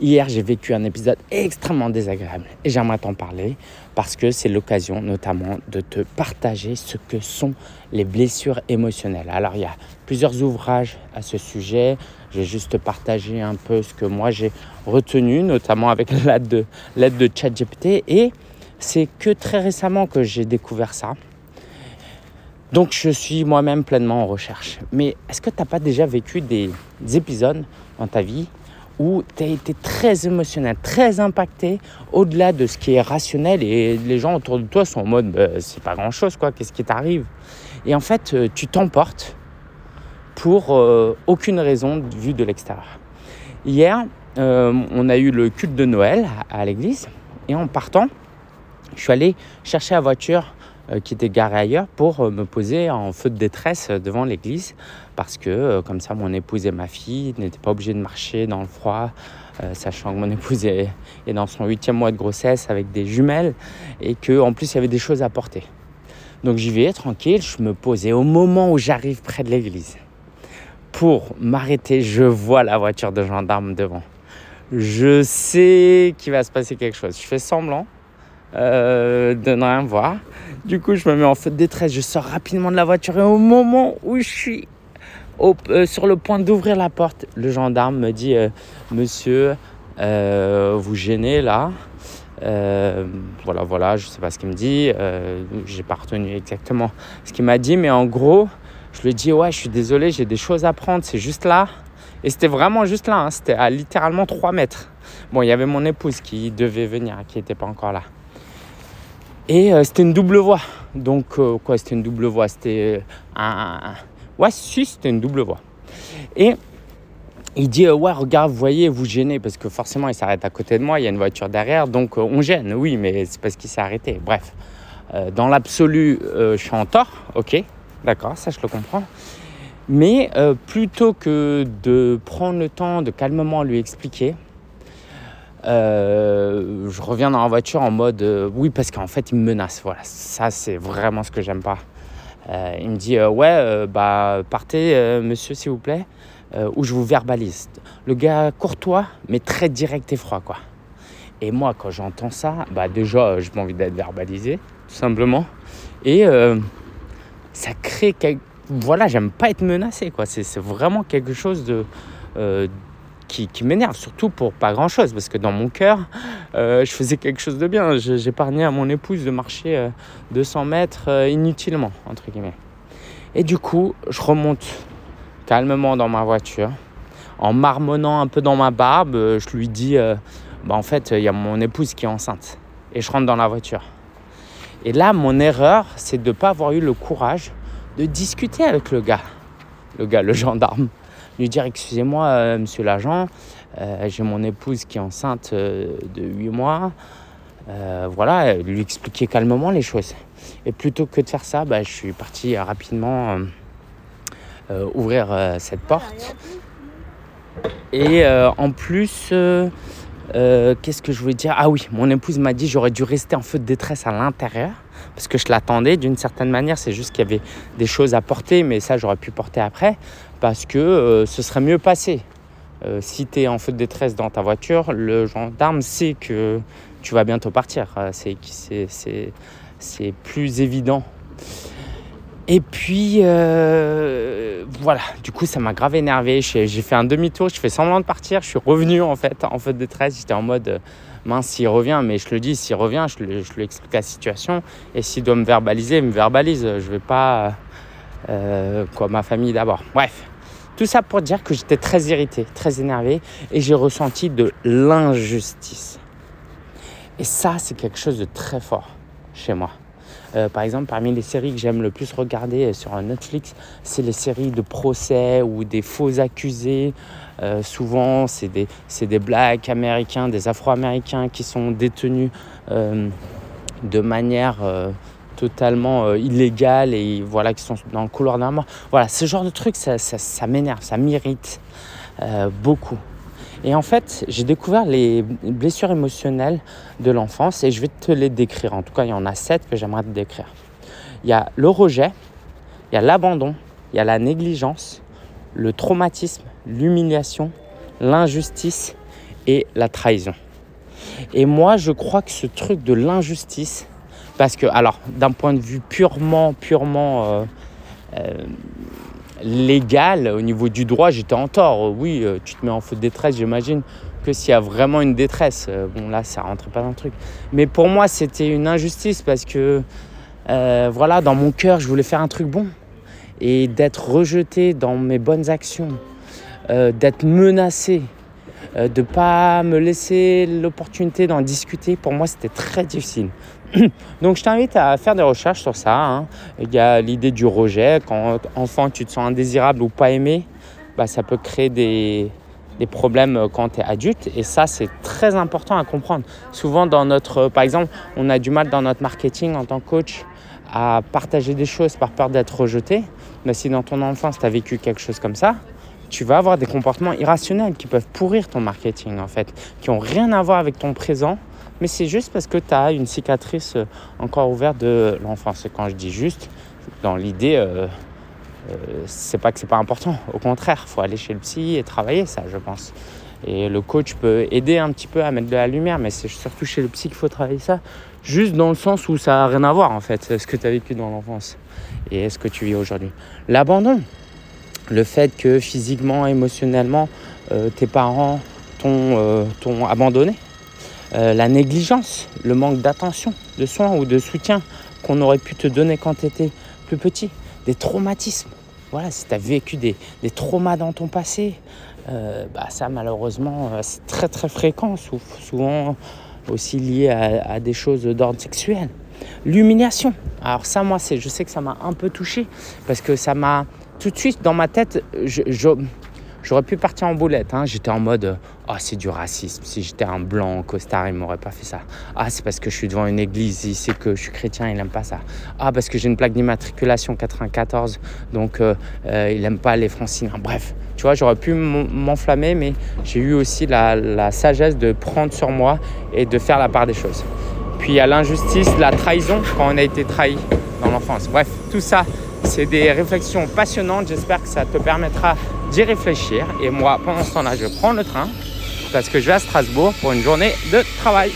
Hier, j'ai vécu un épisode extrêmement désagréable et j'aimerais t'en parler parce que c'est l'occasion notamment de te partager ce que sont les blessures émotionnelles. Alors, il y a plusieurs ouvrages à ce sujet. Je vais juste partager un peu ce que moi j'ai retenu, notamment avec l'aide de, l'aide de. Et c'est que très récemment que j'ai découvert ça. Donc je suis moi-même pleinement en recherche. Mais est-ce que tu n'as pas déjà vécu des épisodes dans ta vie où tu as été très émotionnel, très impacté au-delà de ce qui est rationnel et les gens autour de toi sont en mode bah, c'est pas grand-chose quoi, qu'est-ce qui t'arrive? Et en fait, euh, tu t'emportes pour euh, aucune raison vue de l'extérieur. Hier, euh, on a eu le culte de Noël à, l'église et en partant, je suis allé chercher la voiture qui était garé ailleurs pour euh, me poser en feu de détresse euh, devant l'église parce que comme ça mon épouse et ma fille n'étaient pas obligés de marcher dans le froid sachant que mon épouse est, dans son huitième mois de grossesse avec des jumelles et qu'en plus il y avait des choses à porter. Donc j'y vais tranquille, je me posais au moment où j'arrive près de l'église. Pour m'arrêter, je vois la voiture de gendarme devant. Je sais qu'il va se passer quelque chose. Je fais semblant euh, de ne rien voir. Du coup, je me mets en feu de détresse. Je sors rapidement de la voiture et au moment où je suis euh, sur le point d'ouvrir la porte, le gendarme me dit euh, Monsieur, vous gênez là Voilà, voilà, je sais pas ce qu'il me dit. j'ai pas retenu exactement ce qu'il m'a dit, mais en gros, je lui dis Ouais, je suis désolé, j'ai des choses à prendre, c'est juste là. Et c'était vraiment juste là, hein. c'était à littéralement 3 mètres. Bon, il y avait mon épouse qui devait venir, qui n'était pas encore là. Et euh, c'était une double voie. Donc, euh, quoi, c'était une double voie C'était un, Ouais, si, c'était une double voie. Et il dit, euh, ouais, regarde, vous voyez, vous gênez, parce que forcément, il s'arrête à côté de moi, il y a une voiture derrière, donc on gêne, oui, mais c'est parce qu'il s'est arrêté. Bref, dans l'absolu, je suis en tort, ok, d'accord, ça je le comprends. Mais plutôt que de prendre le temps de calmement lui expliquer, euh, je reviens dans la voiture en mode euh, oui parce qu'en fait il me menace. Voilà ça c'est vraiment ce que j'aime pas. Euh, il me dit ouais bah partez monsieur s'il vous plaît ou je vous verbalise. Le gars courtois mais très direct et froid quoi. Et moi quand j'entends ça bah déjà j'ai pas envie d'être verbalisé tout simplement. Et ça crée quelque... voilà j'aime pas être menacé quoi. C'est vraiment quelque chose de qui, m'énerve, surtout pour pas grand chose, parce que dans mon cœur, euh, je faisais quelque chose de bien. J'épargnais à mon épouse de marcher 200 euh, mètres euh, inutilement, entre guillemets. Et du coup, je remonte calmement dans ma voiture, en marmonnant un peu dans ma barbe, je lui dis bah, en fait, il y a mon épouse qui est enceinte. Et je rentre dans la voiture. Et là, mon erreur, c'est de ne pas avoir eu le courage de discuter avec le gars, le gars, le gendarme lui dire excusez-moi euh, monsieur l'agent, euh, j'ai mon épouse qui est enceinte euh, de 8 mois. voilà, lui expliquer calmement les choses. Et plutôt que de faire ça, bah, je suis parti rapidement ouvrir cette porte. Et en plus, qu'est-ce que je voulais dire? Ah oui, mon épouse m'a dit j'aurais dû rester en feu de détresse à l'intérieur parce que je l'attendais d'une certaine manière. C'est juste qu'il y avait des choses à porter, mais ça j'aurais pu porter après parce que euh, ce serait mieux passé. Euh, si tu es en feu de détresse dans ta voiture, le gendarme sait que tu vas bientôt partir. Euh, c'est plus évident. Et puis, voilà, du coup, ça m'a grave énervé. J'ai fait un demi-tour, je fais semblant de partir. Je suis revenu en fait en feu de détresse. J'étais en mode, mince, s'il revient, mais je le dis, s'il revient, je, lui explique la situation. Et s'il doit me verbaliser, il me verbalise. Je vais pas euh, quoi, ma famille d'abord. Bref, tout ça pour dire que j'étais très irrité, très énervé et j'ai ressenti de l'injustice. Et ça, c'est quelque chose de très fort chez moi. Euh, par exemple, parmi les séries que j'aime le plus regarder sur Netflix, c'est les séries de procès ou des faux accusés. Euh, souvent, c'est des, des blacks américains, des afro-américains qui sont détenus de manière totalement euh, illégales et voilà qui sont dans le couloir d'un mort. Voilà, ce genre de truc, ça, ça, m'énerve, ça m'irrite euh, beaucoup. Et en fait, j'ai découvert les blessures émotionnelles de l'enfance et je vais te les décrire. En tout cas, il y en a sept que j'aimerais te décrire. Il y a le rejet, il y a l'abandon, il y a la négligence, le traumatisme, l'humiliation, l'injustice et la trahison. Et moi, je crois que ce truc de l'injustice, parce que, alors, d'un point de vue purement, purement euh, euh, légal, au niveau du droit, j'étais en tort. Oui, euh, tu te mets en feu de détresse, j'imagine que s'il y a vraiment une détresse, bon là, ça rentrait pas dans le truc. Mais pour moi, c'était une injustice parce que, voilà, dans mon cœur, je voulais faire un truc bon. Et d'être rejeté dans mes bonnes actions, d'être menacé, de ne pas me laisser l'opportunité d'en discuter, pour moi, c'était très difficile. Donc je t'invite à faire des recherches sur ça. Hein. Il y a l'idée du rejet. Quand enfant tu te sens indésirable ou pas aimé, bah, ça peut créer des, des problèmes quand tu es adulte. Et ça, c'est très important à comprendre. Souvent, dans notre, par exemple, on a du mal dans notre marketing en tant que coach à partager des choses par peur d'être rejeté. Mais si dans ton enfance, tu as vécu quelque chose comme ça, tu vas avoir des comportements irrationnels qui peuvent pourrir ton marketing en fait, qui n'ont rien à voir avec ton présent mais c'est juste parce que tu as une cicatrice euh, encore ouverte de l'enfance. Et quand je dis juste, dans l'idée, euh, euh, c'est pas que c'est pas important. Au contraire, faut aller chez le psy et travailler ça, je pense. Et le coach peut aider un petit peu à mettre de la lumière, mais c'est surtout chez le psy qu'il faut travailler ça. Juste dans le sens où ça n'a rien à voir en fait, ce que tu as vécu dans l'enfance et ce que tu vis aujourd'hui. L'abandon, le fait que physiquement, émotionnellement, tes parents t'ont abandonné, euh, la négligence, le manque d'attention, de soins ou de soutien qu'on aurait pu te donner quand tu étais plus petit, des traumatismes. Voilà, si tu as vécu des, traumas dans ton passé, euh, bah ça malheureusement euh, c'est très très fréquent, souvent aussi lié à, des choses d'ordre sexuel. L'humiliation. Alors ça moi c'est, je sais que ça m'a un peu touché parce que ça m'a tout de suite dans ma tête, J'aurais pu partir en boulette. Hein. J'étais en mode Ah, c'est du racisme. Si j'étais un blanc costard, il m'aurait pas fait ça. Ah, c'est parce que je suis devant une église, il sait que je suis chrétien, il n'aime pas ça. Ah, parce que j'ai une plaque d'immatriculation 94, donc euh, euh, il n'aime pas les francines. Bref, tu vois, j'aurais pu m'enflammer, mais j'ai eu aussi la, la sagesse de prendre sur moi et de faire la part des choses. Puis il y a l'injustice, la trahison quand on a été trahi dans l'enfance. Bref, tout ça, c'est des réflexions passionnantes. J'espère que ça te permettra d'y réfléchir. Et moi, pendant ce temps-là, je prends le train parce que je vais à Strasbourg pour une journée de travail.